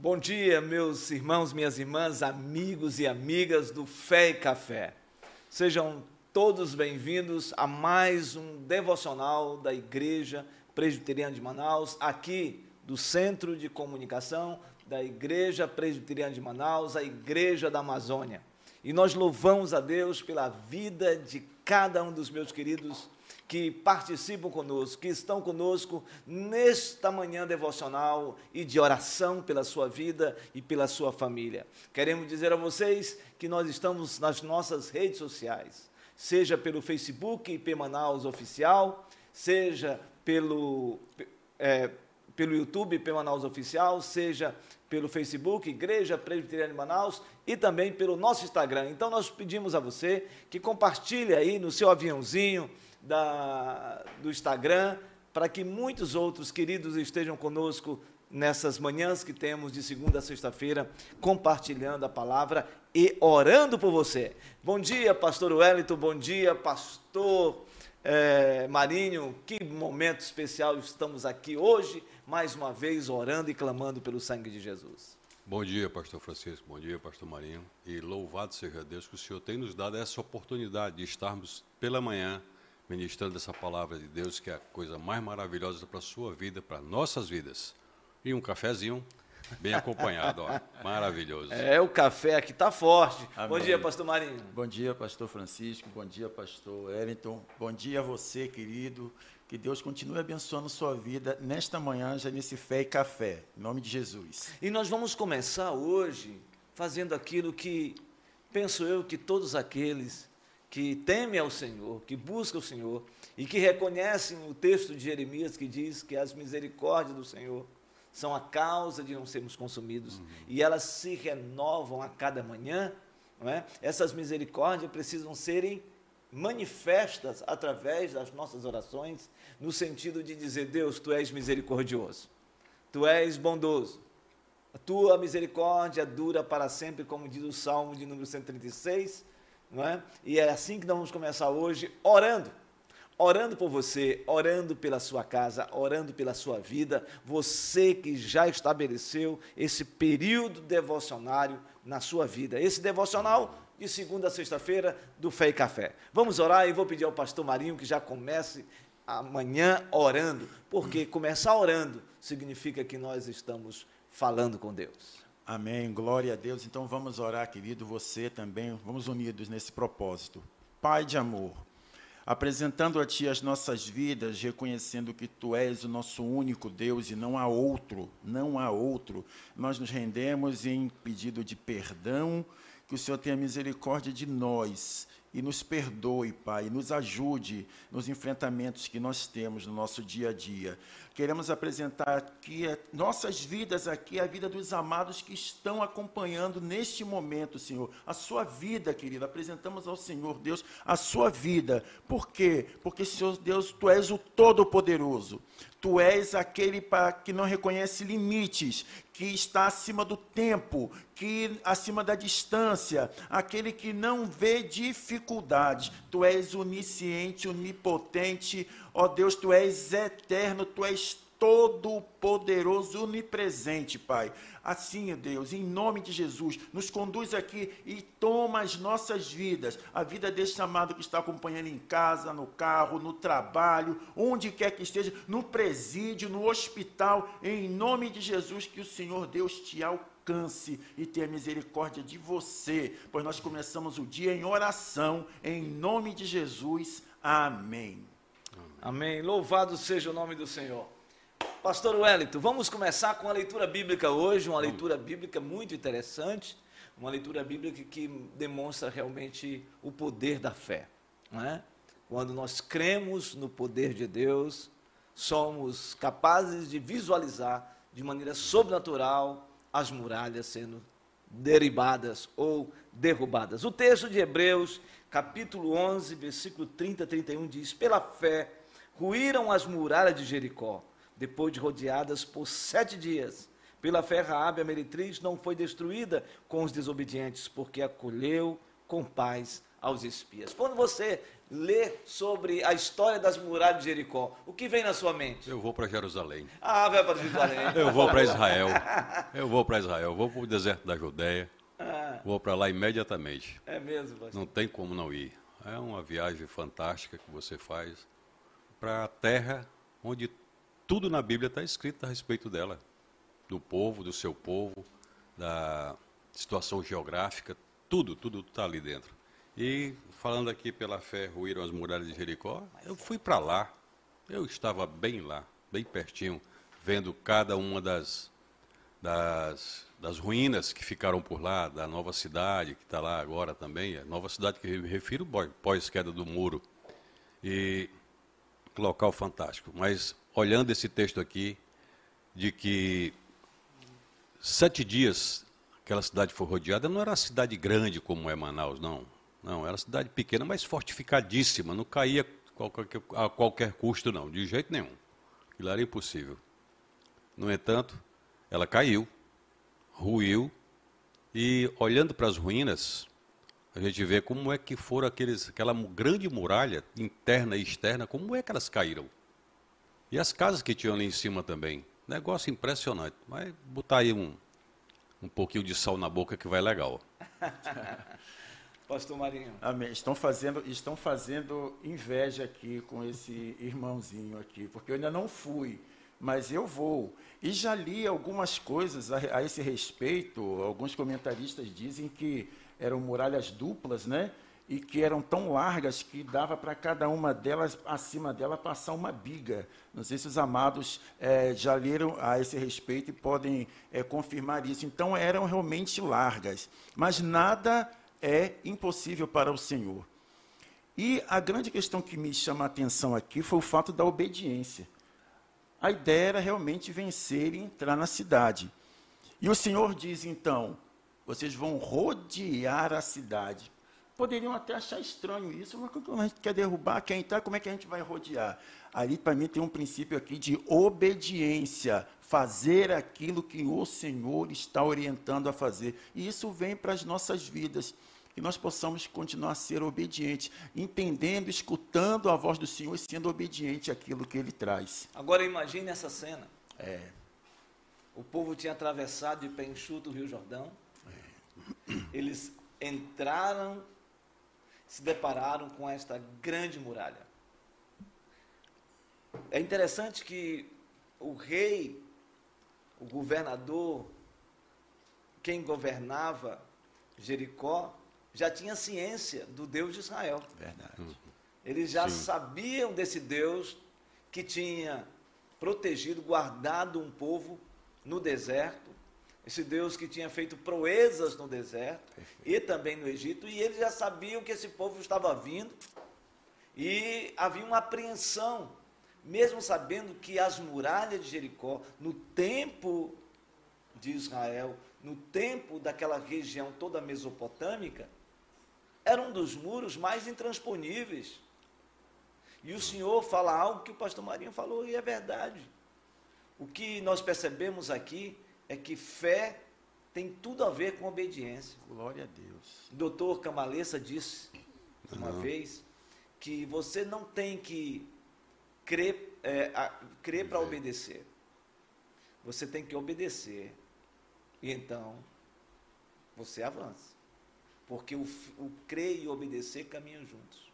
Bom dia, meus irmãos, minhas irmãs, amigos e amigas do Fé e Café. Sejam todos bem-vindos a mais um devocional da Igreja Presbiteriana de Manaus, aqui do Centro de Comunicação da Igreja Presbiteriana de Manaus, a Igreja da Amazônia. E nós louvamos a Deus pela vida de cada um dos meus queridos que participam conosco, que estão conosco nesta manhã devocional e de oração pela sua vida e pela sua família. Queremos dizer a vocês que nós estamos nas nossas redes sociais, seja pelo Facebook IP Manaus Oficial, seja pelo, é, pelo YouTube IP Manaus Oficial, seja pelo Facebook Igreja Presbiteriana de Manaus e também pelo nosso Instagram. Então nós pedimos a você que compartilhe aí no seu aviãozinho, da, do Instagram, para que muitos outros queridos estejam conosco nessas manhãs que temos de segunda a sexta-feira, compartilhando a palavra e orando por você. Bom dia, pastor Wellington, bom dia, pastor é, Marinho, que momento especial estamos aqui hoje, mais uma vez orando e clamando pelo sangue de Jesus. Bom dia, pastor Francisco, bom dia, pastor Marinho, e louvado seja Deus que o Senhor tem nos dado essa oportunidade de estarmos pela manhã ministrando essa palavra de Deus, que é a coisa mais maravilhosa para a sua vida, para nossas vidas. E um cafezinho bem acompanhado, ó. maravilhoso. É, o café aqui está forte. Amém. Bom dia, pastor Marinho. Bom dia, pastor Francisco. Bom dia, pastor Wellington. Bom dia a você, querido. Que Deus continue abençoando sua vida nesta manhã, já nesse fé e café. Em nome de Jesus. E nós vamos começar hoje fazendo aquilo que penso eu que todos aqueles que temem ao Senhor, que buscam o Senhor e que reconhecem o texto de Jeremias que diz que as misericórdias do Senhor são a causa de não sermos consumidos uhum. e elas se renovam a cada manhã, não é? Essas misericórdias precisam serem manifestas através das nossas orações, no sentido de dizer: Deus, tu és misericordioso, tu és bondoso, a tua misericórdia dura para sempre, como diz o Salmo de número 136 não é? E é assim que nós vamos começar hoje, orando. Orando por você, orando pela sua casa, orando pela sua vida, você que já estabeleceu esse período devocionário na sua vida. Esse devocional de segunda a sexta-feira do Fé e Café. Vamos orar e vou pedir ao pastor Marinho que já comece amanhã orando, porque começar orando significa que nós estamos falando com Deus. Amém. Glória a Deus. Então vamos orar, querido, você também. Vamos unidos nesse propósito. Pai de amor, apresentando a Ti as nossas vidas, reconhecendo que Tu és o nosso único Deus e não há outro, não há outro. Nós nos rendemos em pedido de perdão, que o Senhor tenha misericórdia de nós e nos perdoe, Pai, nos ajude nos enfrentamentos que nós temos no nosso dia a dia. Queremos apresentar aqui nossas vidas aqui, a vida dos amados que estão acompanhando neste momento, Senhor. A sua vida, querida. Apresentamos ao Senhor Deus a sua vida. Por quê? Porque, Senhor Deus, Tu és o Todo-Poderoso. Tu és aquele que não reconhece limites, que está acima do tempo, que acima da distância, aquele que não vê dificuldades. Tu és onisciente, onipotente, Ó Deus, tu és eterno, tu és todo-poderoso, onipresente, Pai. Assim, Deus, em nome de Jesus, nos conduz aqui e toma as nossas vidas, a vida deste amado que está acompanhando em casa, no carro, no trabalho, onde quer que esteja, no presídio, no hospital, em nome de Jesus, que o Senhor Deus te alcance e tenha misericórdia de você, pois nós começamos o dia em oração, em nome de Jesus. Amém. Amém. Louvado seja o nome do Senhor. Pastor Wellington, vamos começar com a leitura bíblica hoje, uma leitura bíblica muito interessante, uma leitura bíblica que demonstra realmente o poder da fé. Não é? Quando nós cremos no poder de Deus, somos capazes de visualizar de maneira sobrenatural as muralhas sendo derribadas ou derrubadas. O texto de Hebreus, capítulo 11, versículo 30 a 31 diz: Pela fé ruíram as muralhas de Jericó, depois de rodeadas por sete dias. Pela fé, Raabe, a meretriz, não foi destruída com os desobedientes, porque acolheu com paz aos espias. Quando você lê sobre a história das muralhas de Jericó, o que vem na sua mente? Eu vou para Jerusalém. Ah, vai para Jerusalém. Eu vou para Israel. Eu vou para Israel. Vou para o deserto da Judéia. Ah, Vou para lá imediatamente. é mesmo, pastor. Não tem como não ir. É uma viagem fantástica que você faz para a terra onde tudo na Bíblia está escrito a respeito dela. Do povo, do seu povo, da situação geográfica, tudo, tudo está ali dentro. E falando aqui pela fé, ruíram as muralhas de Jericó, eu fui para lá. Eu estava bem lá, bem pertinho, vendo cada uma das, das, das ruínas que ficaram por lá, da nova cidade que está lá agora também, a nova cidade que eu me refiro pós- pós-queda do muro. E local fantástico. Mas olhando esse texto aqui, de que sete dias aquela cidade foi rodeada, não era uma cidade grande como é Manaus, não. Não, era uma cidade pequena, mas fortificadíssima, não caía a qualquer custo, não, de jeito nenhum. Aquilo era impossível. No entanto, ela caiu, ruiu, e olhando para as ruínas, a gente vê como é que foram aqueles, aquela grande muralha interna e externa, como é que elas caíram. E as casas que tinham ali em cima também. Negócio impressionante. Mas botar aí um, um pouquinho de sal na boca que vai legal. Pastor Marinho. Amém. Estão fazendo, estão fazendo inveja aqui com esse irmãozinho aqui, porque eu ainda não fui, mas eu vou. E já li algumas coisas a, a esse respeito. Alguns comentaristas dizem que eram muralhas duplas, né? E que eram tão largas que dava para cada uma delas, acima dela, passar uma biga. Não sei se os amados eh, já leram a esse respeito e podem eh, confirmar isso. Então, eram realmente largas. Mas nada é impossível para o Senhor. E a grande questão que me chama a atenção aqui foi o fato da obediência. A ideia era realmente vencer e entrar na cidade. E o Senhor diz então: vocês vão rodear a cidade. Poderiam até achar estranho isso, mas como a gente quer derrubar, quer entrar, como é que a gente vai rodear? Ali, para mim, tem um princípio aqui de obediência, fazer aquilo que o Senhor está orientando a fazer. E isso vem para as nossas vidas que nós possamos continuar a ser obedientes, entendendo, escutando a voz do Senhor e sendo obediente àquilo que Ele traz. Agora imagine essa cena. É, O povo tinha atravessado de pé enxuto o Rio Jordão. Eles entraram, se depararam com esta grande muralha. É interessante que o rei, o governador, quem governava Jericó, já tinha ciência do Deus de Israel. verdade. Eles já Sim. sabiam desse Deus que tinha protegido, guardado um povo no deserto. Esse Deus que tinha feito proezas no deserto e também no Egito. E eles já sabiam que esse povo estava vindo. E havia uma apreensão, mesmo sabendo que as muralhas de Jericó, no tempo de Israel, no tempo daquela região toda mesopotâmica, era um dos muros mais intransponíveis. E o Senhor fala algo que o pastor Marinho falou e é verdade. O que nós percebemos aqui é que fé tem tudo a ver com obediência. Glória a Deus. O doutor Camaleça disse uma Uhum. vez que você não tem que crer, é, a- crer para Viver. obedecer. Você tem que obedecer. E então você avança. Porque o, o crer e obedecer caminham juntos.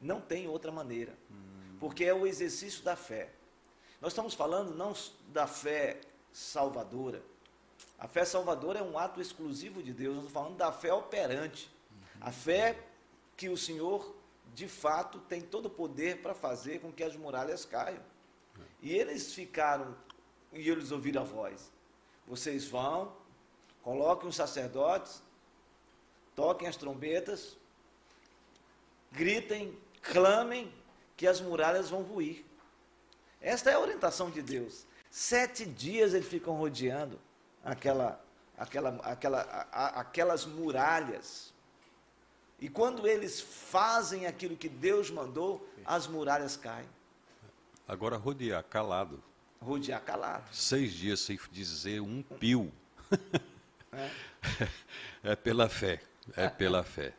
Não tem outra maneira. Porque é o exercício da fé. Nós estamos falando não da fé salvadora. A fé salvadora é um ato exclusivo de Deus. Estamos falando da fé operante. A fé que o Senhor, de fato, tem todo o poder para fazer com que as muralhas caiam. E eles ficaram, e eles ouviram a voz. Vocês vão, coloquem os sacerdotes, toquem as trombetas, gritem, clamem, que as muralhas vão ruir. Esta é a orientação de Deus. Sete dias eles ficam rodeando aquela, aquela, aquela, a- aquelas muralhas. E quando eles fazem aquilo que Deus mandou, as muralhas caem. Agora rodear, calado. Rodear calado. Seis dias sem dizer um pio. né? É pela fé. É pela fé.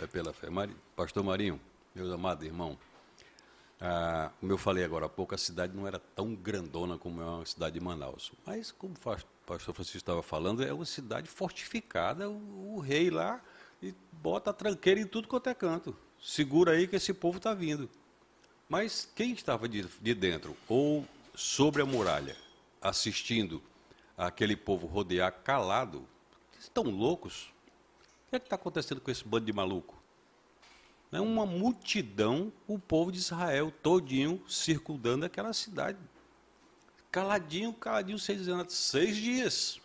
É pela fé. Pastor Marinho, Meus amados irmãos, ah, como eu falei agora há pouco, a cidade não era tão grandona como é uma cidade de Manaus. Mas, como o pastor Francisco estava falando, é uma cidade fortificada. O, o rei lá e bota a tranqueira em tudo quanto é canto. Segura aí que esse povo está vindo. Mas quem estava de, de dentro ou sobre a muralha, assistindo aquele povo rodear calado, estão loucos? O que é está acontecendo com esse bando de maluco? É uma multidão, o povo de Israel todinho circundando aquela cidade. Caladinho, caladinho, seis anos, seis dias.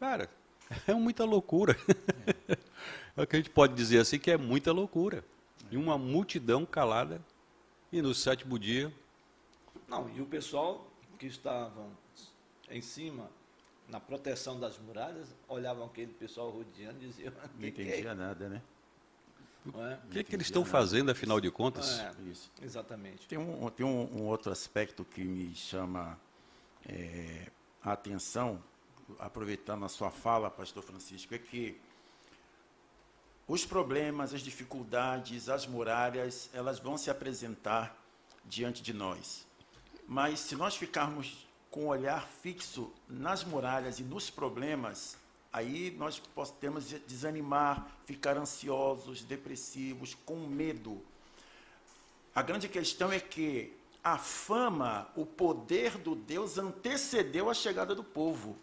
Cara, é muita loucura. É o que a gente pode dizer assim que é muita loucura. E uma multidão calada. E no sétimo dia. Não, e o pessoal que estavam em cima, na proteção das muralhas, olhavam aquele pessoal rodeando e diziam. Não entendia que é? nada, né? É? O que, é que eles estão fazendo, afinal de contas? É, isso. Exatamente. Tem um, tem um, um outro aspecto que me chama é, a atenção, aproveitando a sua fala, pastor Francisco, é que os problemas, as dificuldades, as muralhas, elas vão se apresentar diante de nós. Mas se nós ficarmos com o olhar fixo nas muralhas e nos problemas, aí nós podemos desanimar, ficar ansiosos, depressivos, com medo. A grande questão é que a fama, o poder do Deus antecedeu a chegada do povo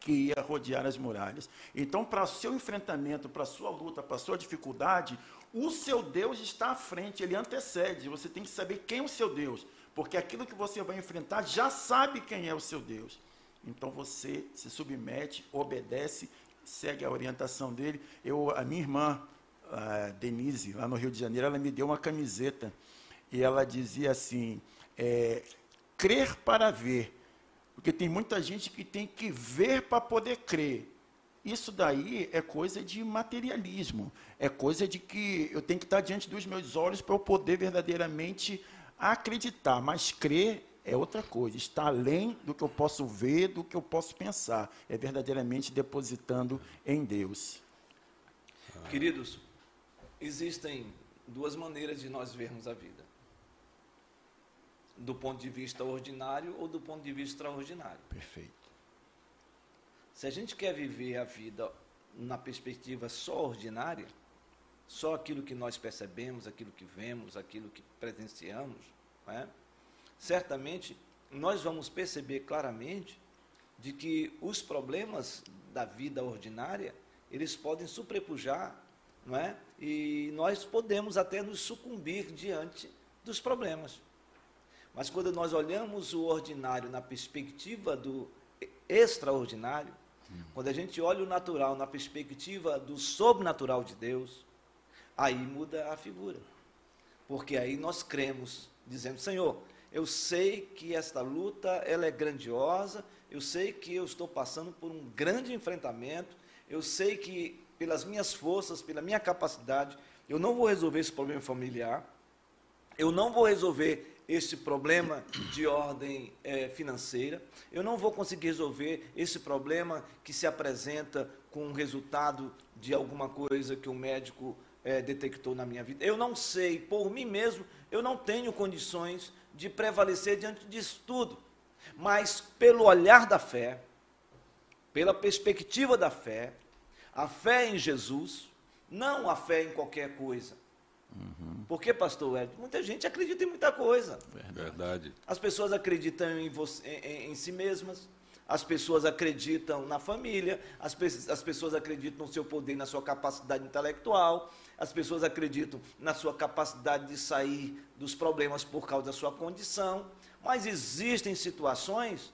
que ia rodear as muralhas. Então, para o seu enfrentamento, para a sua luta, para a sua dificuldade, o seu Deus está à frente, ele antecede. Você tem que saber quem é o seu Deus, porque aquilo que você vai enfrentar já sabe quem é o seu Deus. Então você se submete, obedece, segue a orientação dele. Eu, a minha irmã, a Denise, lá no Rio de Janeiro, ela me deu uma camiseta e ela dizia assim: é, crer para ver. Porque tem muita gente que tem que ver para poder crer. Isso daí é coisa de materialismo, é coisa de que eu tenho que estar diante dos meus olhos para eu poder verdadeiramente acreditar, mas crer é outra coisa, está além do que eu posso ver, do que eu posso pensar, é verdadeiramente depositando em Deus. Queridos, existem duas maneiras de nós vermos a vida do ponto de vista ordinário ou do ponto de vista extraordinário. Perfeito. Se a gente quer viver a vida na perspectiva só ordinária, só aquilo que nós percebemos, aquilo que vemos, aquilo que presenciamos, né? Certamente nós vamos perceber claramente de que os problemas da vida ordinária eles podem sobrepujar, não é? E nós podemos até nos sucumbir diante dos problemas. Mas quando nós olhamos o ordinário na perspectiva do extraordinário, quando a gente olha o natural na perspectiva do sobrenatural de Deus, aí muda a figura. Porque aí nós cremos, dizendo: Senhor, eu sei que esta luta ela é grandiosa, eu sei que eu estou passando por um grande enfrentamento, eu sei que pelas minhas forças, pela minha capacidade, eu não vou resolver esse problema familiar, eu não vou resolver esse problema de ordem é, financeira, eu não vou conseguir resolver esse problema que se apresenta com o resultado de alguma coisa que o médico é, detectou na minha vida. Eu não sei, por mim mesmo, eu não tenho condições de prevalecer diante disso tudo. Mas pelo olhar da fé, pela perspectiva da fé, a fé em Jesus, não a fé em qualquer coisa, Uhum. Por que, pastor Hélio? Muita gente acredita em muita coisa. Verdade. As pessoas acreditam em, você, em, em si mesmas, as pessoas acreditam na família, as, pe as pessoas acreditam no seu poder, na sua capacidade intelectual, as pessoas acreditam na sua capacidade de sair dos problemas por causa da sua condição. Mas existem situações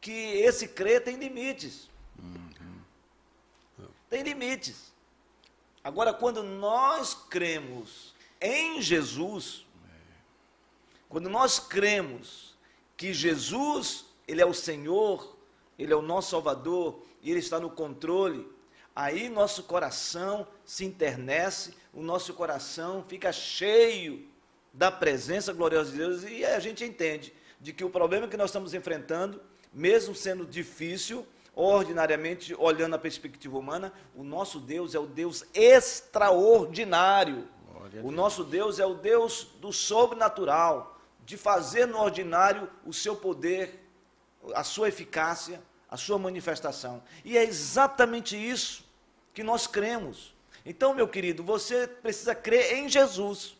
que esse crer tem limites. Uhum. Tem limites. Agora, quando nós cremos em Jesus, quando nós cremos que Jesus, Ele é o Senhor, Ele é o nosso Salvador e Ele está no controle, aí nosso coração se internece, o nosso coração fica cheio da presença gloriosa de Deus e a gente entende de que o problema que nós estamos enfrentando, mesmo sendo difícil, ordinariamente, olhando a perspectiva humana, o nosso Deus é o Deus extraordinário O nosso Deus é o Deus do sobrenatural, de fazer no ordinário o seu poder, a sua eficácia, a sua manifestação. E é exatamente isso que nós cremos. Então, meu querido, você precisa crer em Jesus,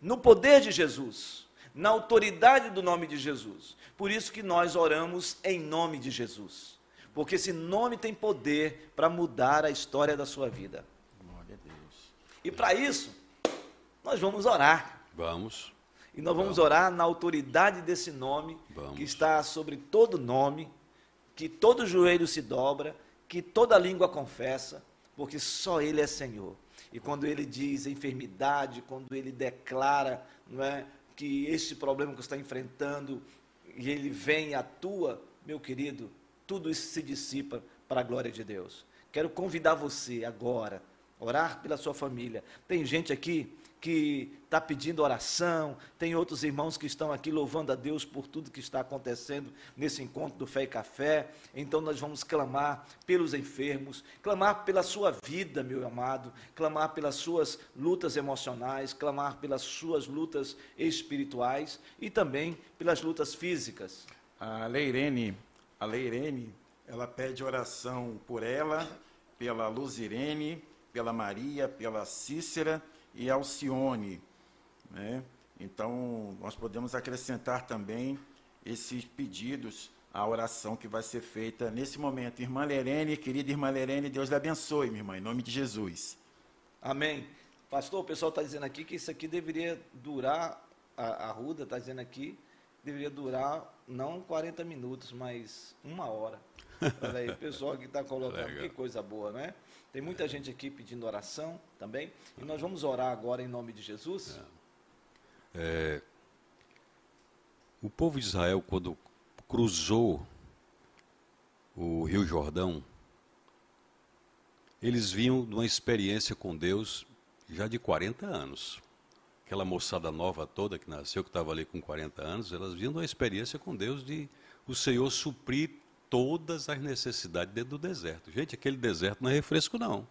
no poder de Jesus, na autoridade do nome de Jesus. Por isso que nós oramos em nome de Jesus. Porque esse nome tem poder para mudar a história da sua vida. Glória a Deus. E para isso, nós vamos orar. Vamos. E nós vamos, vamos. orar na autoridade desse nome, vamos. que está sobre todo nome, que todo joelho se dobra, que toda língua confessa, porque só Ele é Senhor. E quando Ele diz enfermidade, quando Ele declara não é, que esse problema que você está enfrentando, e Ele vem e atua, meu querido, tudo isso se dissipa para a glória de Deus. Quero convidar você agora, orar pela sua família. Tem gente aqui que está pedindo oração, tem outros irmãos que estão aqui louvando a Deus por tudo que está acontecendo nesse encontro do Fé e Café. Então nós vamos clamar pelos enfermos, clamar pela sua vida, meu amado, clamar pelas suas lutas emocionais, clamar pelas suas lutas espirituais e também pelas lutas físicas. A Leirene a Leirene, ela pede oração por ela, pela Luzirene, pela Maria, pela Cícera e Alcione. Né? Então, nós podemos acrescentar também esses pedidos à oração que vai ser feita nesse momento. Irmã Lerene, querida irmã Lerene, Deus lhe abençoe, minha irmã, em nome de Jesus. Amém. Pastor, o pessoal está dizendo aqui que isso aqui deveria durar, a, a Ruda está dizendo aqui, deveria durar não 40 minutos, mas uma hora. Olha aí, o pessoal que está colocando, Legal. que coisa boa, não é? Tem muita gente aqui pedindo oração também. E nós vamos orar agora em nome de Jesus. É. É, o povo de Israel, quando cruzou o Rio Jordão, eles vinham de uma experiência com Deus já de 40 anos aquela moçada nova toda que nasceu, que estava ali com 40 anos, elas vinham uma experiência com Deus de o Senhor suprir todas as necessidades dentro do deserto. Gente, aquele deserto não é refresco, não.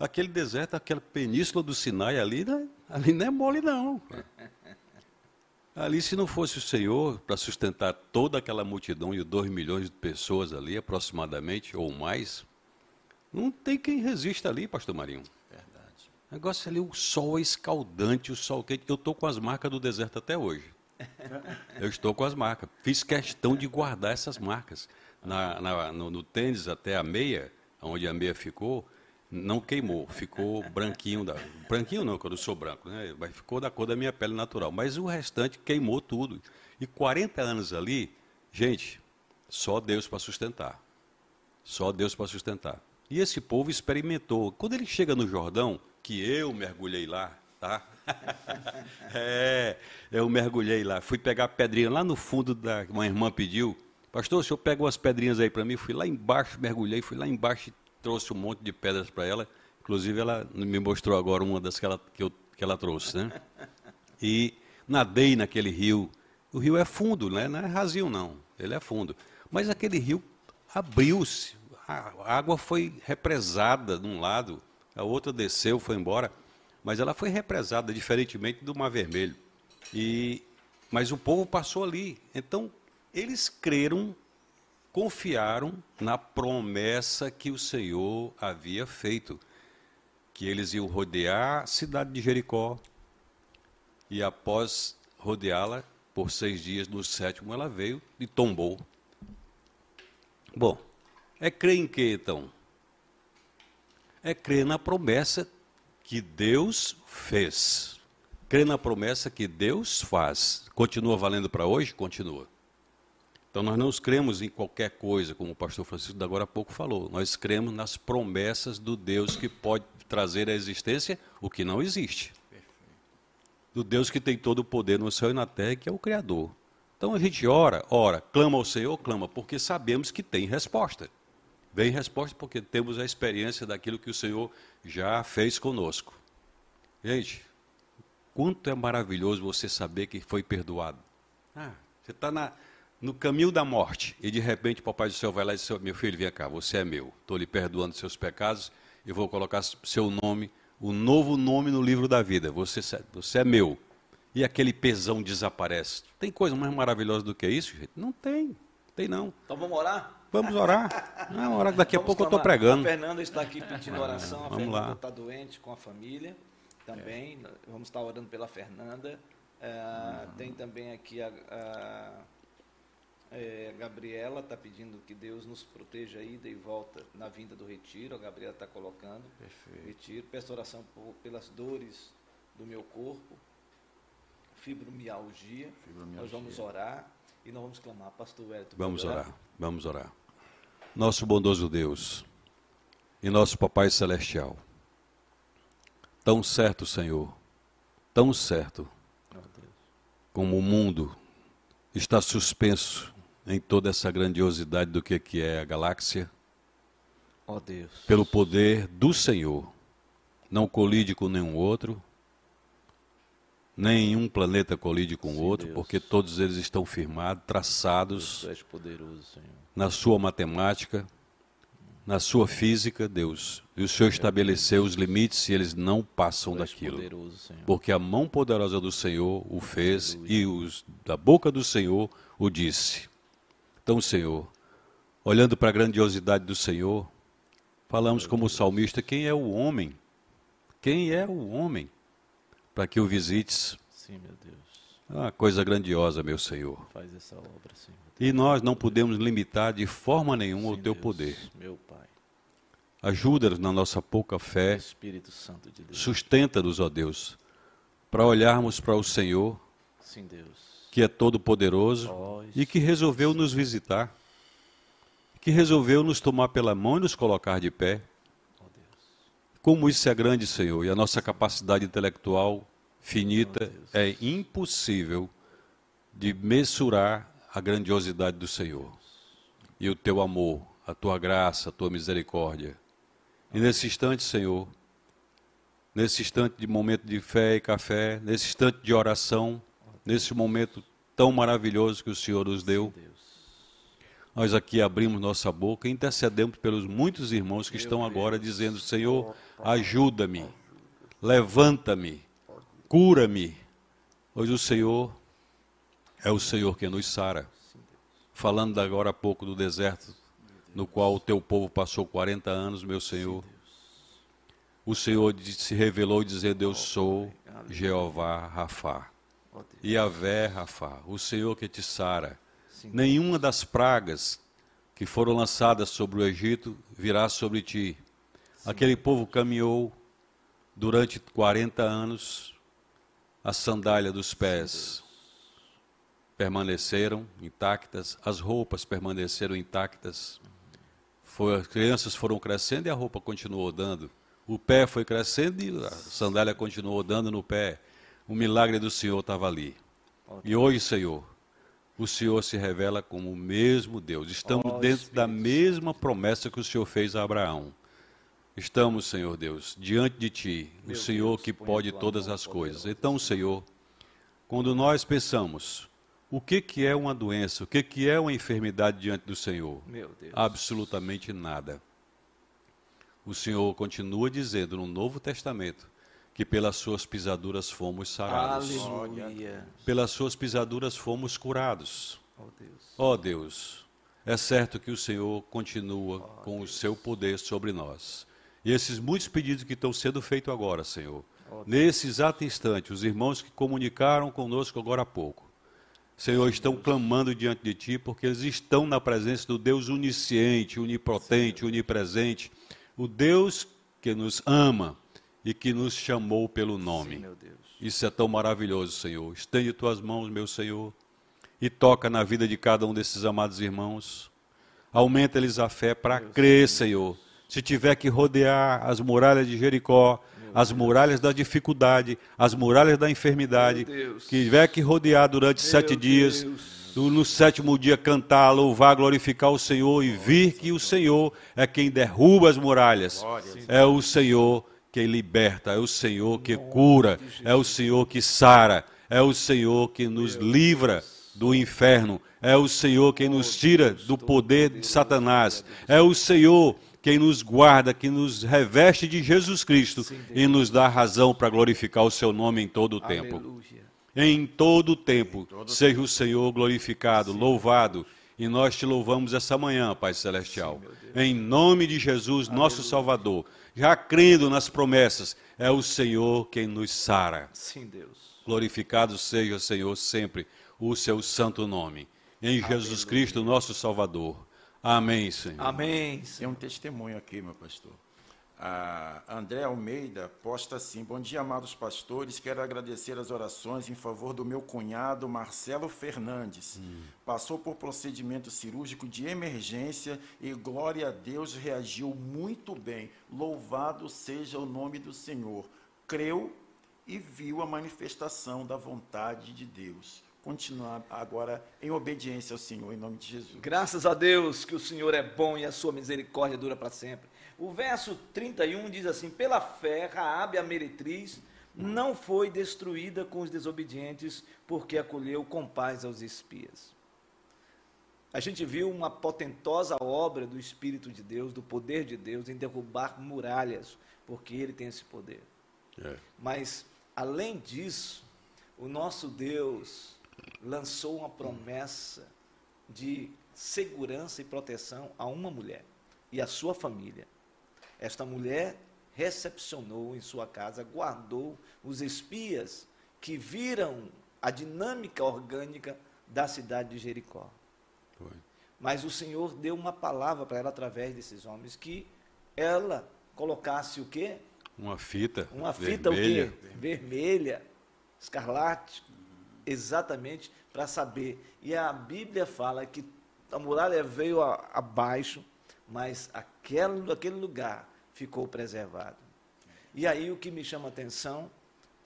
Aquele deserto, aquela península do Sinai ali, né? ali não é mole, não. Ali, se não fosse o Senhor para sustentar toda aquela multidão de 2 milhões de pessoas ali, aproximadamente, ou mais, não tem quem resista ali, pastor Marinho negócio ali, o sol é escaldante, o sol quente. Eu estou com as marcas do deserto até hoje. Eu estou com as marcas. Fiz questão de guardar essas marcas. Na, na, no, no, tênis até a meia, onde a meia ficou, não queimou, ficou branquinho. Da, branquinho não, quando eu sou branco, né? mas ficou da cor da minha pele natural. Mas o restante queimou tudo. E 40 anos ali, gente, só Deus para sustentar. Só Deus para sustentar. E esse povo experimentou. Quando ele chega no Jordão, que eu mergulhei lá, tá? é, eu mergulhei lá. Fui pegar pedrinha lá no fundo da. Uma irmã pediu. Pastor, o senhor pega umas pedrinhas aí para mim? Fui lá embaixo, mergulhei, fui lá embaixo e trouxe um monte de pedras para ela. Inclusive, ela me mostrou agora uma das que ela, que, eu, que ela trouxe, né? E nadei naquele rio. O rio é fundo, né? não é rasinho, não. Ele é fundo. Mas aquele rio abriu-se. A água foi represada de um lado a outra desceu, foi embora, mas ela foi represada diferentemente do Mar Vermelho. E mas o povo passou ali. Então, eles creram, confiaram na promessa que o Senhor havia feito, que eles iam rodear a cidade de Jericó e após rodeá-la por seis dias, no sétimo ela veio e tombou. Bom, é crer em que então? é crer na promessa que Deus fez. Crer na promessa que Deus faz. Continua valendo para hoje? Continua. Então nós não cremos em qualquer coisa, como o pastor Francisco agora há pouco falou. Nós cremos nas promessas do Deus que pode trazer à existência o que não existe. Do Deus que tem todo o poder no céu e na terra, que é o Criador. Então a gente ora, ora, clama ao Senhor, clama, porque sabemos que tem resposta. Vem resposta porque temos a experiência daquilo que o Senhor já fez conosco. Gente, quanto é maravilhoso você saber que foi perdoado. Ah, você está no caminho da morte e de repente o Papai do Céu vai lá e diz: Meu filho, vem cá, você é meu. Estou lhe perdoando seus pecados e vou colocar seu nome o novo nome no livro da vida. Você, você é meu. E aquele pesão desaparece. Tem coisa mais maravilhosa do que isso, gente? Não tem. Tem não. Então vamos orar? Vamos orar. Não, orar daqui vamos a pouco eu estou pregando. A Fernanda está aqui pedindo oração. A vamos Fernanda lá. está doente com a família também. Vamos estar orando pela Fernanda. É, Tem também aqui a, a é, Gabriela está pedindo que Deus nos proteja a ida e volta na vinda do retiro. A Gabriela está colocando. Perfeito. Retiro. Peço oração por- pelas dores do meu corpo. Fibromialgia. Fibromialgia. Nós vamos orar e nós vamos clamar. Pastor Wellington. Vamos pode orar. Vamos orar. Nosso bondoso Deus e nosso Papai Celestial. Tão certo, Senhor, tão certo como o mundo está suspenso em toda essa grandiosidade do que que é a galáxia, Ó Deus. pelo poder do Senhor. Não colide com nenhum outro, nenhum planeta colide com o outro, Deus. porque todos eles estão firmados, traçados és poderoso, na sua matemática, na sua física, Deus. E o Senhor estabeleceu os limites e eles não passam és daquilo. poderoso. Porque a mão poderosa do Senhor o fez e os, da boca do Senhor o disse. Então, Senhor, olhando para a grandiosidade do Senhor, falamos como o salmista: quem é o homem? Quem é o homem para que o visites? Sim, meu Deus. É uma coisa grandiosa, meu Senhor. Faz essa obra, Senhor. E nós não podemos limitar de forma nenhuma o Sim, teu Deus, poder. Meu Pai. Ajuda-nos na nossa pouca fé, Espírito Santo de Deus. sustenta-nos, ó Deus, para olharmos para o Senhor, Sim, Deus. que é todo-poderoso Ó, e que resolveu nos visitar, que resolveu nos tomar pela mão e nos colocar de pé. Como isso é grande, Senhor, e a nossa capacidade intelectual finita é impossível de mensurar a grandiosidade do Senhor. E o teu amor, a tua graça, a tua misericórdia. E nesse instante, Senhor, nesse instante de momento de fé e café, nesse instante de oração, nesse momento tão maravilhoso que o Senhor nos deu. Nós aqui abrimos nossa boca e intercedemos pelos muitos irmãos que estão agora dizendo: Senhor, ajuda-me, levanta-me, cura-me. Pois o Senhor é o Senhor que nos sara. Falando agora há pouco do deserto no qual o teu povo passou 40 anos, meu Senhor. O Senhor se revelou dizendo: Eu sou Jeová Rafá. Yahvé Rafá, o Senhor que te sara. Sim, Nenhuma das pragas que foram lançadas sobre o Egito virá sobre ti. Aquele povo caminhou durante 40 anos, a sandália dos pés permaneceram intactas, as roupas permaneceram intactas. Foi, as crianças foram crescendo e a roupa continuou dando. O pé foi crescendo e a sandália continuou dando no pé. O milagre do Senhor estava ali. E hoje, Senhor, o Senhor se revela como o mesmo Deus. Estamos Ó, dentro da Espírito mesma promessa que o Senhor fez a Abraão. Estamos, Senhor Deus, diante de Ti, Meu o Senhor Deus, que pode todas as coisas. Então, Senhor, quando nós pensamos o que, que é uma doença, o que, que é uma enfermidade diante do Senhor, absolutamente nada. O Senhor continua dizendo no Novo Testamento que pelas suas pisaduras fomos sarados. Aleluia. Pelas suas pisaduras fomos curados. Ó Deus. Ó Deus, é certo que o Senhor continua com o seu poder sobre nós. E esses muitos pedidos que estão sendo feitos agora, Senhor, Deus. nesse exato instante, os irmãos que comunicaram conosco agora há pouco, Senhor, estão clamando diante de Ti porque eles estão na presença do Deus onisciente, onipotente, onipresente, o Deus que nos ama e que nos chamou pelo nome. Sim, meu Deus. Isso é tão maravilhoso, Senhor. Estende tuas mãos, meu Senhor, e toca na vida de cada um desses amados irmãos. Aumenta-lhes a fé para crer, Senhor. Se tiver que rodear as muralhas de Jericó, as muralhas da dificuldade, as muralhas da enfermidade, Meu Deus. que tiver que rodear durante sete dias, Deus. no, no sétimo dia cantar, louvar, glorificar o Senhor e vir que o Senhor é quem derruba as muralhas. É o Senhor que liberta, é o Senhor que cura, é o Senhor que sara, é o Senhor que nos livra do inferno. É o Senhor quem nos tira do poder de Satanás. É o Senhor quem nos guarda, que nos reveste de Jesus Cristo e nos dá razão para glorificar o seu nome em todo o tempo. Em todo o tempo, seja o Senhor glorificado, louvado. E nós te louvamos essa manhã, Pai Celestial. em nome de Jesus, nosso Salvador. Já crendo nas promessas, é o Senhor quem nos sara. Sim, Deus. Glorificado seja, Senhor, sempre o seu santo nome. Em Jesus Cristo, nosso Salvador. Amém, Senhor. Amém. Tem um testemunho aqui, meu pastor. A André Almeida posta assim: Bom dia, amados pastores. Quero agradecer as orações em favor do meu cunhado Marcelo Fernandes. Hum. Passou por procedimento cirúrgico de emergência e, glória a Deus, reagiu muito bem. Louvado seja o nome do Senhor. Creu e viu a manifestação da vontade de Deus. Continuar agora em obediência ao Senhor, em nome de Jesus. Graças a Deus que o Senhor é bom e a sua misericórdia dura para sempre. O verso 31 diz assim: Pela fé, Raabe a meretriz não foi destruída com os desobedientes, porque acolheu com paz aos espias. A gente viu uma potentosa obra do Espírito de Deus, do poder de Deus em derrubar muralhas, porque ele tem esse poder. É. Mas Além disso, o nosso Deus lançou uma promessa de segurança e proteção a uma mulher e a sua família. Esta mulher recepcionou em sua casa, guardou os espias que viram a dinâmica orgânica da cidade de Jericó. Foi. Mas o Senhor deu uma palavra para ela através desses homens que ela colocasse o quê? Uma fita. Uma fita vermelha. o quê? Vermelha, escarlate, exatamente para saber. E a Bíblia fala que a muralha veio a, abaixo, mas aquele, aquele lugar ficou preservado. E aí o que me chama a atenção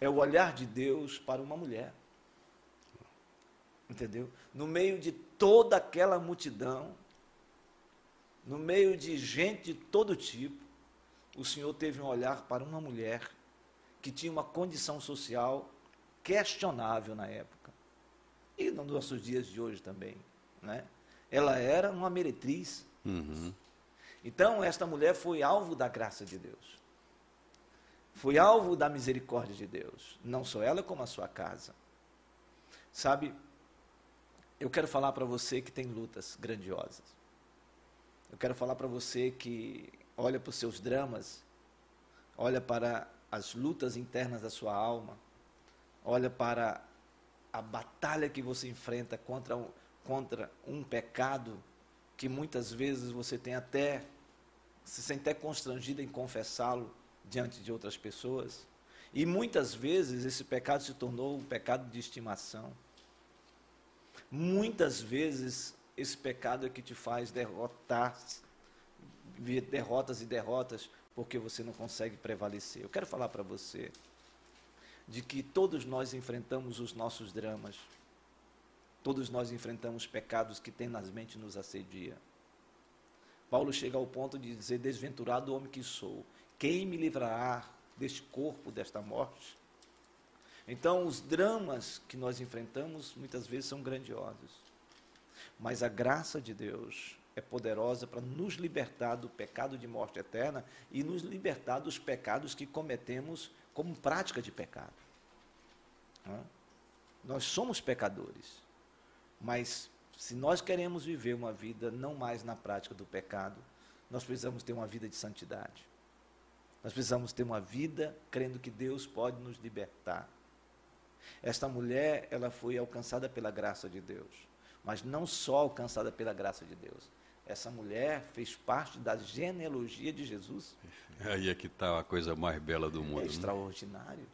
é o olhar de Deus para uma mulher. Entendeu? No meio de toda aquela multidão, no meio de gente de todo tipo, o Senhor teve um olhar para uma mulher que tinha uma condição social questionável na época. E nos nossos dias de hoje também. Né? Ela era uma meretriz. Uhum. Então, esta mulher foi alvo da graça de Deus. Foi alvo da misericórdia de Deus. Não só ela, como a sua casa. Sabe, eu quero falar para você que tem lutas grandiosas. Eu quero falar para você que olha para os seus dramas, olha para as lutas internas da sua alma, olha para a batalha que você enfrenta contra um, contra um pecado que muitas vezes você tem até se sente até constrangido em confessá-lo diante de outras pessoas. E muitas vezes esse pecado se tornou um pecado de estimação. Muitas vezes esse pecado é que te faz derrotar derrotas e derrotas porque você não consegue prevalecer. Eu quero falar para você de que todos nós enfrentamos os nossos dramas. Todos nós enfrentamos pecados que tenazmente nos assedia. Paulo chega ao ponto de dizer: Desventurado homem que sou, quem me livrará deste corpo, desta morte? Então, os dramas que nós enfrentamos muitas vezes são grandiosos. Mas a graça de Deus é poderosa para nos libertar do pecado de morte eterna e nos libertar dos pecados que cometemos como prática de pecado. Nós somos pecadores, mas se nós queremos viver uma vida não mais na prática do pecado, nós precisamos ter uma vida de santidade. Nós precisamos ter uma vida crendo que Deus pode nos libertar. Esta mulher, ela foi alcançada pela graça de Deus, mas não só alcançada pela graça de Deus, essa mulher fez parte da genealogia de Jesus. Aí é que está a coisa mais bela do mundo. É né? extraordinário.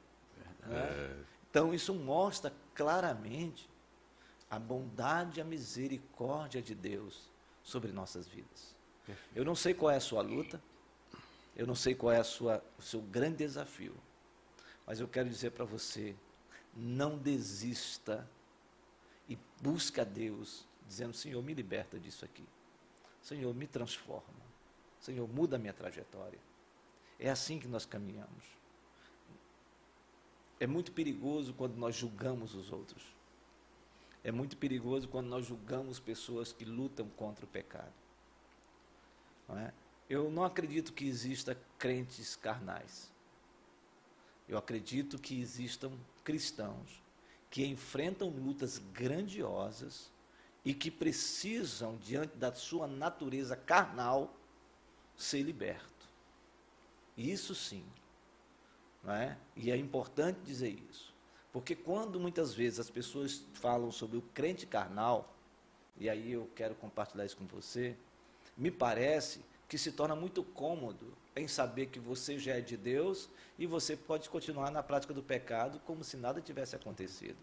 Né? É. Então, isso mostra claramente a bondade e a misericórdia de Deus sobre nossas vidas. Eu não sei qual é a sua luta, eu não sei qual é a sua, o seu grande desafio, mas eu quero dizer para você: não desista e busque a Deus, dizendo: Senhor, me liberta disso aqui. Senhor, me transforma. Senhor, muda a minha trajetória. É assim que nós caminhamos. É muito perigoso quando nós julgamos os outros. É muito perigoso quando nós julgamos pessoas que lutam contra o pecado. Não é? Eu não acredito que exista crentes carnais. Eu acredito que existam cristãos que enfrentam lutas grandiosas e que precisam, diante da sua natureza carnal, ser liberto. Isso sim. Não é? E é importante dizer isso. Porque quando muitas vezes as pessoas falam sobre o crente carnal, e aí eu quero compartilhar isso com você, me parece que se torna muito cômodo em saber que você já é de Deus e você pode continuar na prática do pecado como se nada tivesse acontecido.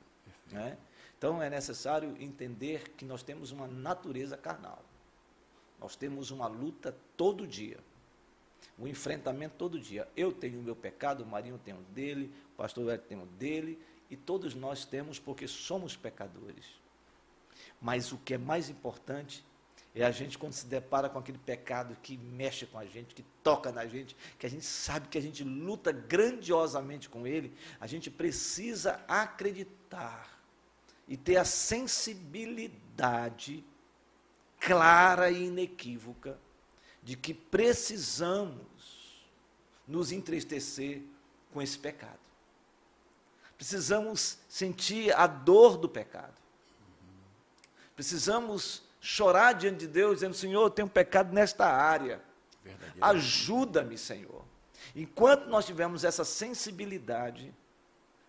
Né? Então é necessário entender que nós temos uma natureza carnal. Nós temos uma luta todo dia. Um enfrentamento todo dia. Eu tenho o meu pecado, o Marinho tem o dele, o pastor Hélio tem o dele, e todos nós temos porque somos pecadores. Mas o que é mais importante é a gente, quando se depara com aquele pecado que mexe com a gente, que toca na gente, que a gente sabe que a gente luta grandiosamente com ele, a gente precisa acreditar e ter a sensibilidade clara e inequívoca de que precisamos nos entristecer com esse pecado. Precisamos sentir a dor do pecado. Precisamos chorar diante de Deus, dizendo: Senhor, eu tenho pecado nesta área. Ajuda-me, Senhor. Enquanto nós tivermos essa sensibilidade,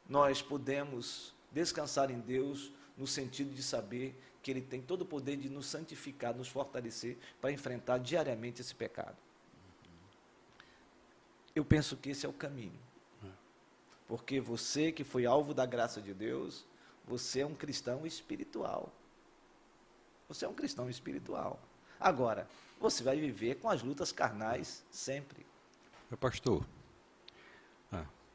nós podemos descansar em Deus no sentido de saber que Ele tem todo o poder de nos santificar, nos fortalecer para enfrentar diariamente esse pecado. Eu penso que esse é o caminho. Porque você que foi alvo da graça de Deus, você é um cristão espiritual. Você é um cristão espiritual. Agora, você vai viver com as lutas carnais sempre. Meu pastor,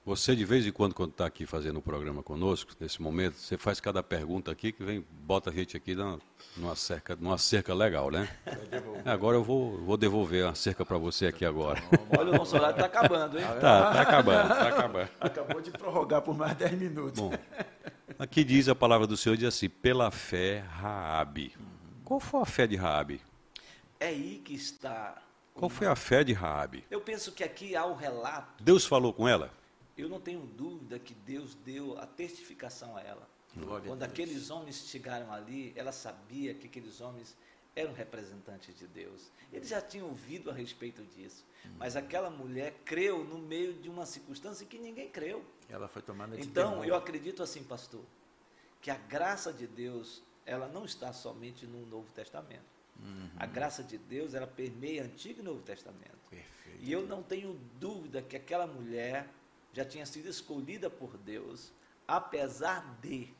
você de vez em quando, quando está aqui fazendo o um programa conosco, nesse momento, você faz cada pergunta aqui que vem, bota a gente aqui numa, numa cerca, numa cerca legal, né? Agora eu vou, vou devolver a cerca para você aqui agora. Olha, o nosso horário está acabando, hein? Tá, tá acabando, tá acabando. Acabou de prorrogar por mais 10 minutos. Bom, aqui diz a palavra do Senhor, diz assim, pela fé, Raabe. Qual foi a fé de Raabe? É aí que está. Qual foi a fé de Raabe? Eu penso que aqui há o relato. Deus falou com ela? Eu não tenho dúvida que Deus deu a testificação a ela. Glória Quando a aqueles homens chegaram ali, ela sabia que aqueles homens eram representantes de Deus. Eles já tinham ouvido a respeito disso. Mas aquela mulher creu no meio de uma circunstância que ninguém creu. Ela foi tomada de Então, temor. eu acredito assim, pastor, que a graça de Deus, ela não está somente no Novo Testamento. A graça de Deus, ela permeia Antigo e Novo Testamento. Perfeito. E eu não tenho dúvida que aquela mulher já tinha sido escolhida por Deus, apesar de.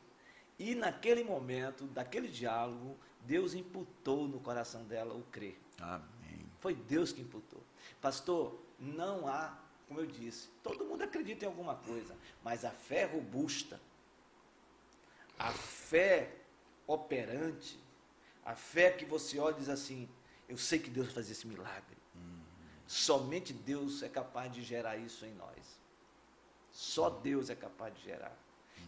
E naquele momento, daquele diálogo, Deus imputou no coração dela o crer. Amém. Foi Deus que imputou. Pastor, não há, como eu disse, todo mundo acredita em alguma coisa, mas a fé robusta, a fé operante, a fé que você olha e diz assim: eu sei que Deus vai fazer esse milagre. Somente Deus é capaz de gerar isso em nós. Só Deus é capaz de gerar.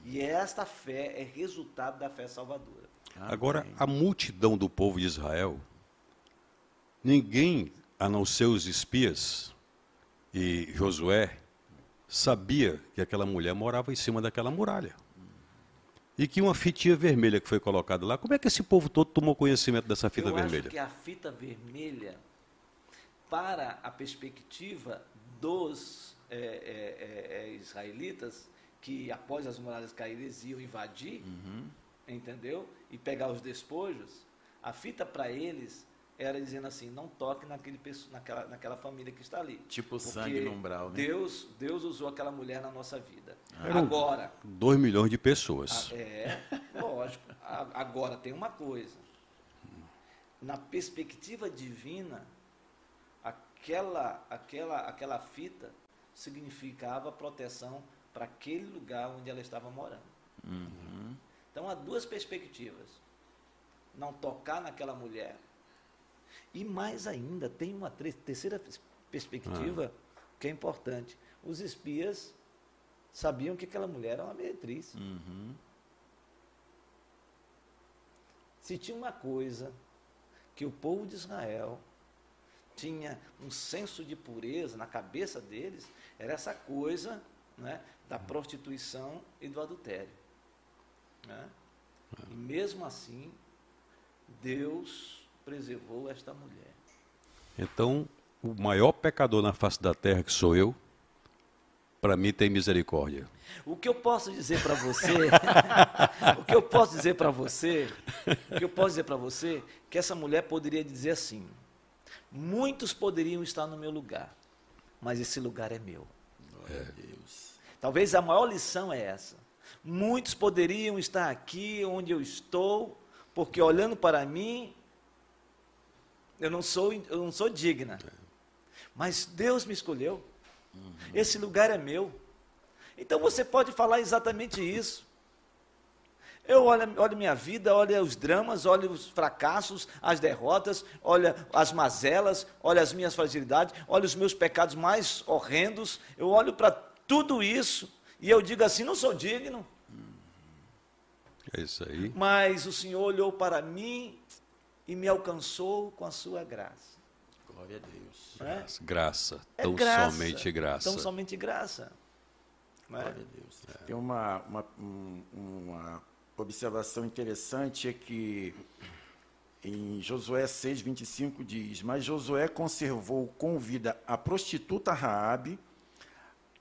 E esta fé é resultado da fé salvadora. Agora, Amém. a multidão do povo de Israel, ninguém, a não ser os espias e Josué, sabia que aquela mulher morava em cima daquela muralha. E que uma fitinha vermelha que foi colocada lá, como é que esse povo todo tomou conhecimento dessa fita eu vermelha? acho que a fita vermelha, para a perspectiva dos é, israelitas, que após as muralhas caírem, eles iam invadir, Uhum. entendeu? E pegar os despojos, a fita para eles era dizendo assim, não toque naquele, naquela, naquela família que está ali. Tipo Porque sangue no umbral, né? Deus, Deus usou aquela mulher na nossa vida. Um- Agora, Dois milhões de pessoas. ah, É, lógico. A- Agora tem uma coisa. Na perspectiva divina, aquela, aquela, aquela fita significava proteção para aquele lugar onde ela estava morando. Uhum. Então há duas perspectivas. Não tocar naquela mulher. E mais ainda, tem uma terceira pers- perspectiva que é importante. Os espias sabiam que aquela mulher era uma meretriz. Uhum. Se tinha uma coisa que o povo de Israel tinha um senso de pureza na cabeça deles, era essa coisa né, da prostituição e do adultério. Né? E mesmo assim, Deus preservou esta mulher. Então, o maior pecador na face da terra, que sou eu, para mim tem misericórdia. O que eu posso dizer para você, o que eu posso dizer para você, o que eu posso dizer para você, que essa mulher poderia dizer assim: muitos poderiam estar no meu lugar, mas esse lugar é meu. Glória a Deus. Talvez a maior lição é essa. Muitos poderiam estar aqui onde eu estou, porque olhando para mim, eu não sou, eu não sou digna. Mas Deus me escolheu. Esse lugar é meu. Então você pode falar exatamente isso. Eu olho, olho minha vida, olho os dramas, olho os fracassos, as derrotas, olho as mazelas, olho as minhas fragilidades, olho os meus pecados mais horrendos. Eu olho para tudo isso e eu digo assim: não sou digno. É isso aí. Mas o Senhor olhou para mim e me alcançou com a sua graça. Glória a Deus. é? Graça, É tão graça, somente graça. Tão somente graça. é? Glória a Deus. Tem uma, uma, um- uma observação interessante é que em Josué 6, 25 diz, mas Josué conservou com vida a prostituta Raabe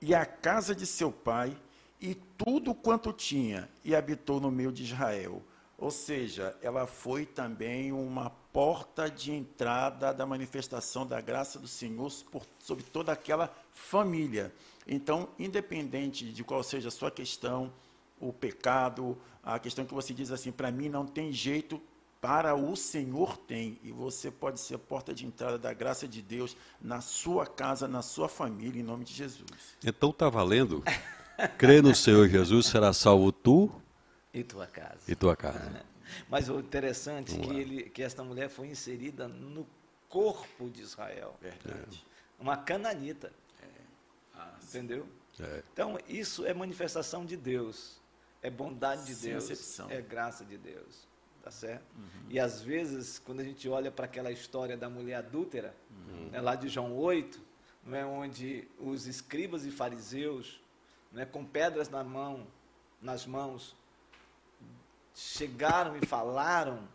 e a casa de seu pai e tudo quanto tinha e habitou no meio de Israel. Ou seja, ela foi também uma porta de entrada da manifestação da graça do Senhor por, sobre toda aquela família. Então, independente de qual seja a sua questão, o pecado, a questão que você diz assim, para mim não tem jeito, para o Senhor tem. E você pode ser a porta de entrada da graça de Deus na sua casa, na sua família, em nome de Jesus. Então está valendo. Crê no Senhor Jesus, será salvo tu E tua casa. e tua casa. Mas o interessante é Vamos que, lá. ele, que esta mulher foi inserida no corpo de Israel. Verdade. Uma cananita. Entendeu? É. Então, isso é manifestação de Deus. É bondade de Sem Deus. acepção. É graça de Deus. Tá certo? E às vezes, quando a gente olha para aquela história da mulher adúltera, né, lá de João 8, não é, onde os escribas e fariseus, né, com pedras na mão, nas mãos, chegaram e falaram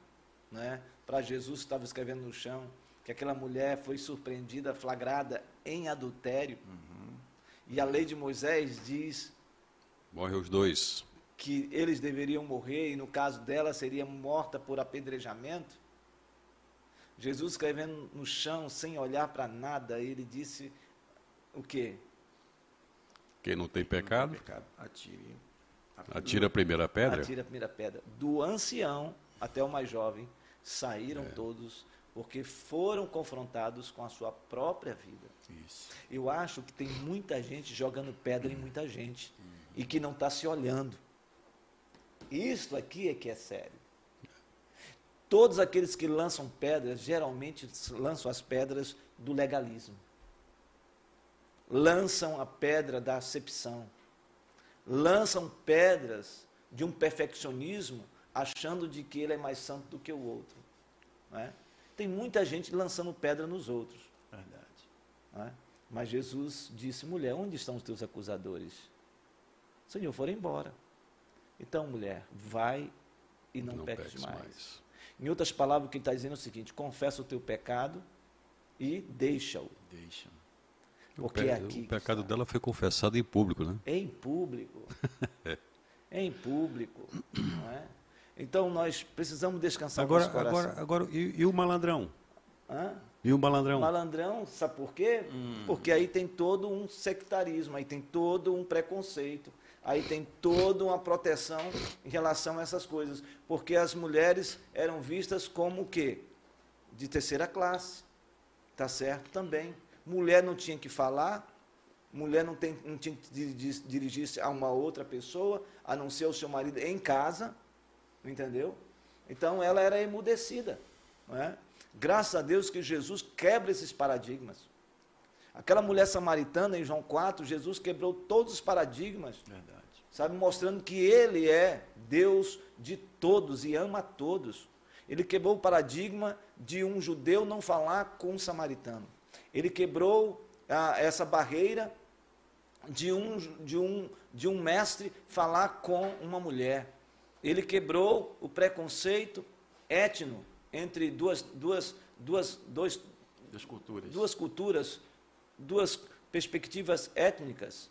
né, para Jesus que estava escrevendo no chão, que aquela mulher foi surpreendida, flagrada em adultério. E a lei de Moisés diz Morre os dois. Que eles deveriam morrer, e no caso dela seria morta por apedrejamento. Jesus escrevendo no chão, sem olhar para nada, ele disse o quê? Quem não tem pecado, Pecado. Atire. atira a primeira pedra. Atira a primeira pedra. Do ancião até o mais jovem, saíram todos, porque foram confrontados com a sua própria vida. Isso. Eu acho que tem muita gente jogando pedra em muita gente e que não está se olhando. Isto aqui é que é sério. Todos aqueles que lançam pedras, geralmente lançam as pedras do legalismo. Lançam a pedra da acepção. Lançam pedras de um perfeccionismo, achando de que ele é mais santo do que o outro. é? Tem muita gente lançando pedra nos outros. Verdade. é? Mas Jesus disse: mulher, onde estão os teus acusadores? Senhor, foram embora. Então, mulher, vai e não, peques, peques mais. Em outras palavras, o que ele está dizendo é o seguinte: confessa o teu pecado e deixa-o. Deixa. O, Porque pe- é aqui o pecado está. dela foi confessado em público, né? Em público. em público. Não é? Então, nós precisamos descansar Agora, o agora, agora e, e o malandrão? Hã? E o malandrão? Malandrão, sabe por quê? Porque aí tem todo um sectarismo, aí tem todo um preconceito, aí tem toda uma proteção em relação a essas coisas. Porque as mulheres eram vistas como o quê? De terceira classe. Tá certo? Também. Mulher não tinha que falar, mulher não, tem, não tinha que di- di- dirigir-se a uma outra pessoa, a não ser o seu marido em casa, entendeu? Então ela era emudecida. Não é? Graças a Deus que Jesus quebra esses paradigmas. Aquela mulher samaritana em João 4, Jesus quebrou todos os paradigmas, Verdade. sabe, mostrando que ele é Deus de todos e ama a todos. Ele quebrou o paradigma de um judeu não falar com um samaritano. Ele quebrou ah, essa barreira de um, de, um, de um mestre falar com uma mulher. Ele quebrou o preconceito étnico entre duas, duas, duas, dois, duas culturas. Duas culturas, duas perspectivas étnicas.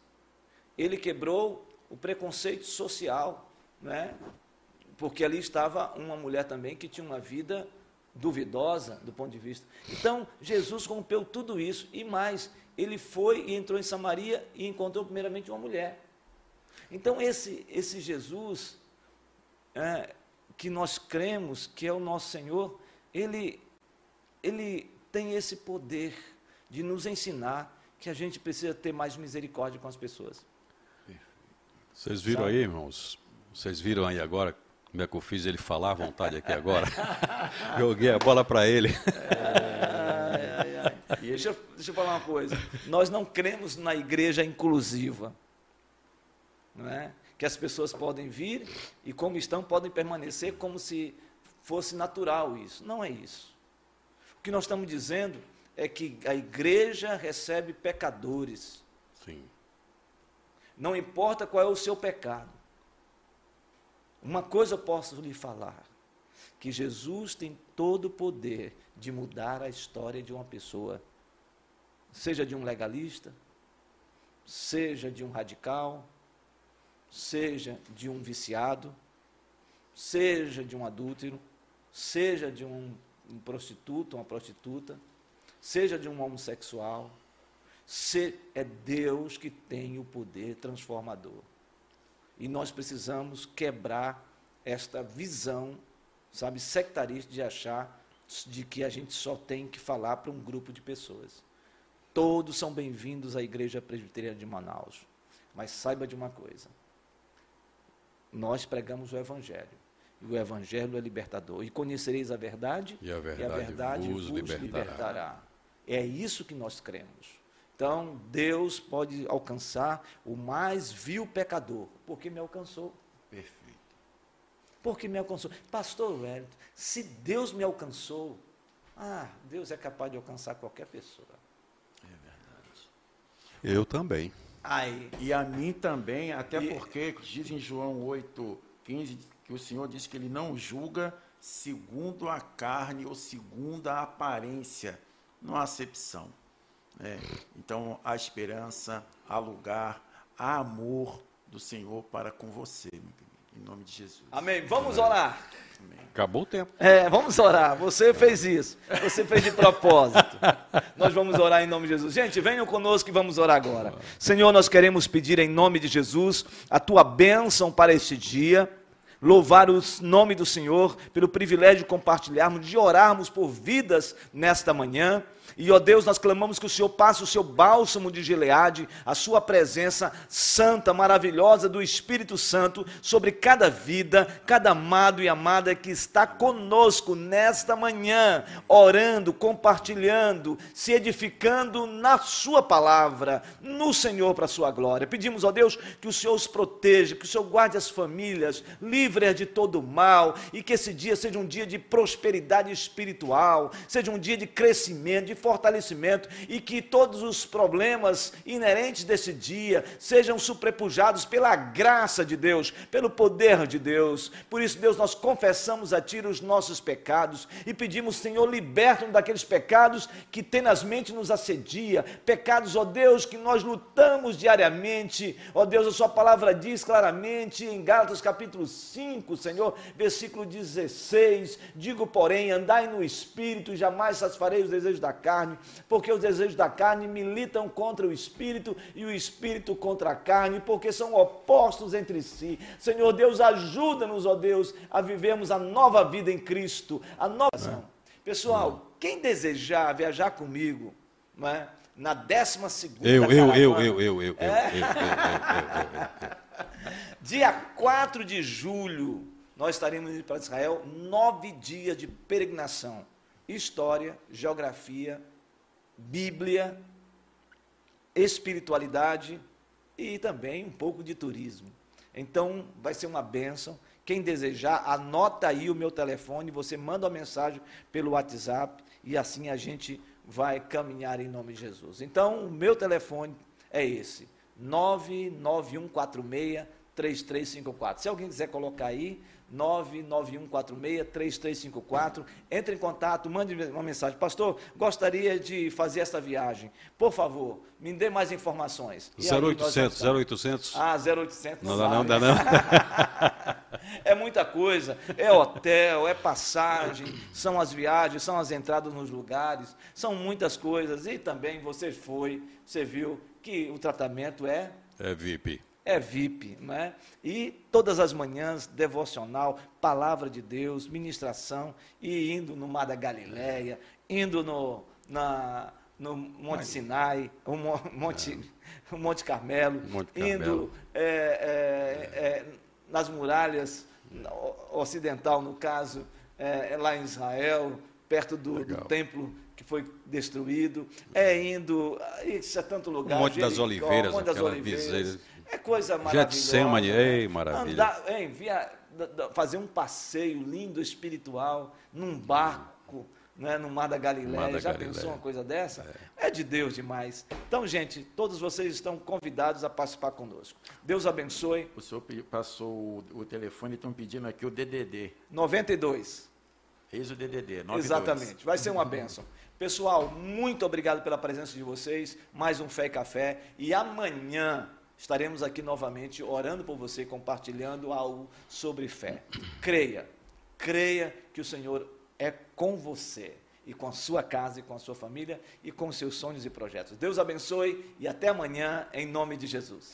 Ele quebrou o preconceito social, né? porque ali estava uma mulher também que tinha uma vida duvidosa do ponto de vista. Então, Jesus rompeu tudo isso e mais, ele foi e entrou em Samaria e encontrou primeiramente uma mulher. Então, esse, esse Jesus é, que nós cremos que é o nosso Senhor, ele, ele tem esse poder de nos ensinar que a gente precisa ter mais misericórdia com as pessoas. Vocês viram Sabe? aí, irmãos? Vocês viram aí agora como é que eu fiz ele falar à vontade aqui agora? Joguei a bola para ele. É, é, é, deixa, eu, deixa eu falar uma coisa. Nós não cremos na igreja inclusiva. Não é? Que as pessoas podem vir e, como estão, podem permanecer como se fosse natural isso. Não é isso. O que nós estamos dizendo é que a igreja recebe pecadores. Sim. Não importa qual é o seu pecado. Uma coisa eu posso lhe falar: que Jesus tem todo o poder de mudar a história de uma pessoa, seja de um legalista, seja de um radical, seja de um viciado, seja de um adúltero, seja de um, um prostituto, uma prostituta, seja de um homossexual. Se, é Deus que tem o poder transformador. E nós precisamos quebrar esta visão, sabe, sectarista de achar de que a gente só tem que falar para um grupo de pessoas. Todos são bem-vindos à Igreja Presbiteriana de Manaus. Mas saiba de uma coisa: nós pregamos o Evangelho. E o Evangelho é libertador. E conhecereis a verdade, e a verdade, e a verdade vos, vos libertará. libertará. É isso que nós cremos. Então, Deus pode alcançar o mais vil pecador, porque me alcançou. Perfeito. Porque me alcançou. Pastor Wellington, se Deus me alcançou, ah, Deus é capaz de alcançar qualquer pessoa. É verdade. Eu também. Aí. E a mim também, até e... porque diz em João 8, 15, que o Senhor diz que ele não julga segundo a carne ou segundo a aparência, não há acepção. Né? Então, há esperança, há lugar, há amor do Senhor para com você, meu querido, em nome de Jesus. Amém. Vamos orar. Amém. Acabou o tempo. É, vamos orar. Você fez isso. Você fez de propósito. nós vamos orar em nome de Jesus. Gente, venham conosco e vamos orar agora. Senhor, nós queremos pedir em nome de Jesus a tua bênção para este dia louvar o nome do Senhor pelo privilégio de compartilharmos, de orarmos por vidas nesta manhã. E, ó Deus, nós clamamos que o Senhor passe o seu bálsamo de Gileade, a sua presença santa, maravilhosa do Espírito Santo sobre cada vida, cada amado e amada que está conosco nesta manhã, orando, compartilhando, se edificando na sua palavra, no Senhor para a sua glória. Pedimos, ó Deus, que o Senhor os proteja, que o Senhor guarde as famílias, livre de todo mal e que esse dia seja um dia de prosperidade espiritual, seja um dia de crescimento, de fortalecimento e que todos os problemas inerentes desse dia sejam superpujados pela graça de Deus, pelo poder de Deus. Por isso, Deus, nós confessamos a Ti os nossos pecados e pedimos, Senhor, liberta-nos daqueles pecados que tenazmente nos assedia, pecados, ó Deus, que nós lutamos diariamente. Ó Deus, a Sua palavra diz claramente em Gálatas capítulo 5, Senhor, versículo 16: Digo, porém, andai no espírito e jamais satisfarei os desejos da carne porque os desejos da carne militam contra o espírito e o espírito contra a carne, porque são opostos entre si. Senhor Deus, ajuda-nos, ó Deus, a vivermos a nova vida em Cristo, a nova. Pessoal, quem desejar viajar comigo, não é? Na décima segunda eu, eu, eu, eu, eu, eu, é? eu, eu, Dia 4 de julho, nós estaremos indo para Israel, nove dias de peregrinação história, geografia, Bíblia, espiritualidade e também um pouco de turismo. Então, vai ser uma bênção Quem desejar, anota aí o meu telefone, você manda uma mensagem pelo WhatsApp e assim a gente vai caminhar em nome de Jesus. Então, o meu telefone é esse: 99146 3354. Se alguém quiser colocar aí, 991463354. Entre em contato, mande uma mensagem. Pastor, gostaria de fazer esta viagem. Por favor, me dê mais informações. 0800, 0800. Ah, 0800. Não, não, não, dá não. é muita coisa. É hotel, é passagem, são as viagens, são as entradas nos lugares, são muitas coisas. E também você foi, você viu que o tratamento é... É VIP é VIP, né? E todas as manhãs, devocional, palavra de Deus, ministração, e indo no Mar da Galileia, indo no, na, no Monte Sinai, o Monte, o Monte Carmelo, Monte indo é, é, é, nas muralhas ocidental, no caso, é, lá em Israel, perto do, do templo que foi destruído, é indo, isso é tanto lugar. O Monte das Oliveiras, Monte das Oliveiras. É coisa maravilhosa. Getsemane, ei, maravilha. Andar, hein, via, fazer um passeio lindo espiritual num barco, né, no Mar da Galileia. Mar da Já Galileia. pensou uma coisa dessa? É. é. de Deus demais. Então, gente, todos vocês estão convidados a participar conosco. Deus abençoe. O senhor passou o, telefone, estão pedindo aqui o DDD. 92. Eis o DDD, 92. Exatamente, vai ser uma bênção. Pessoal, muito obrigado pela presença de vocês. Mais um Fé e Café. E amanhã estaremos aqui novamente orando por você, compartilhando algo sobre fé. Creia, creia que o Senhor é com você e com a sua casa e com a sua família e com seus sonhos e projetos. Deus abençoe e até amanhã em nome de Jesus.